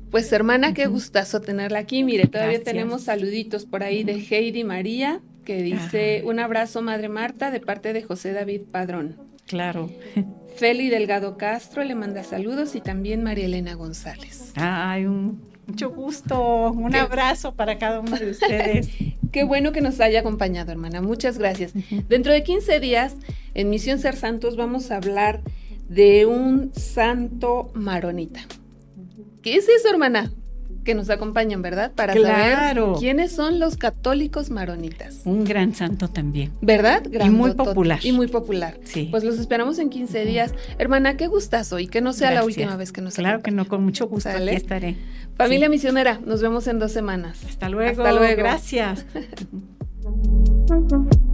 Pues hermana, qué gustazo tenerla aquí. Mire, todavía tenemos saluditos por ahí de Heidi María, que dice un abrazo, Madre Marta, de parte de José David Padrón. Claro. Feli Delgado Castro le manda saludos y también María Elena González. Ay, un Mucho gusto. Un abrazo para cada uno de ustedes. Qué bueno que nos haya acompañado, hermana. Muchas gracias. Dentro de 15 días, en Misión Ser Santos, vamos a hablar de un santo maronita. ¿Qué es eso, hermana? que nos acompañan, ¿verdad? Para saber quiénes son los católicos maronitas. Un gran santo también. ¿Verdad? y muy popular. Y muy popular. Sí. Pues los esperamos en 15 días. Hermana, qué gustazo y que no sea la última vez que nos Claro que no, con mucho gusto aquí estaré. Familia misionera, nos vemos en dos semanas. Hasta luego. Hasta luego. Gracias.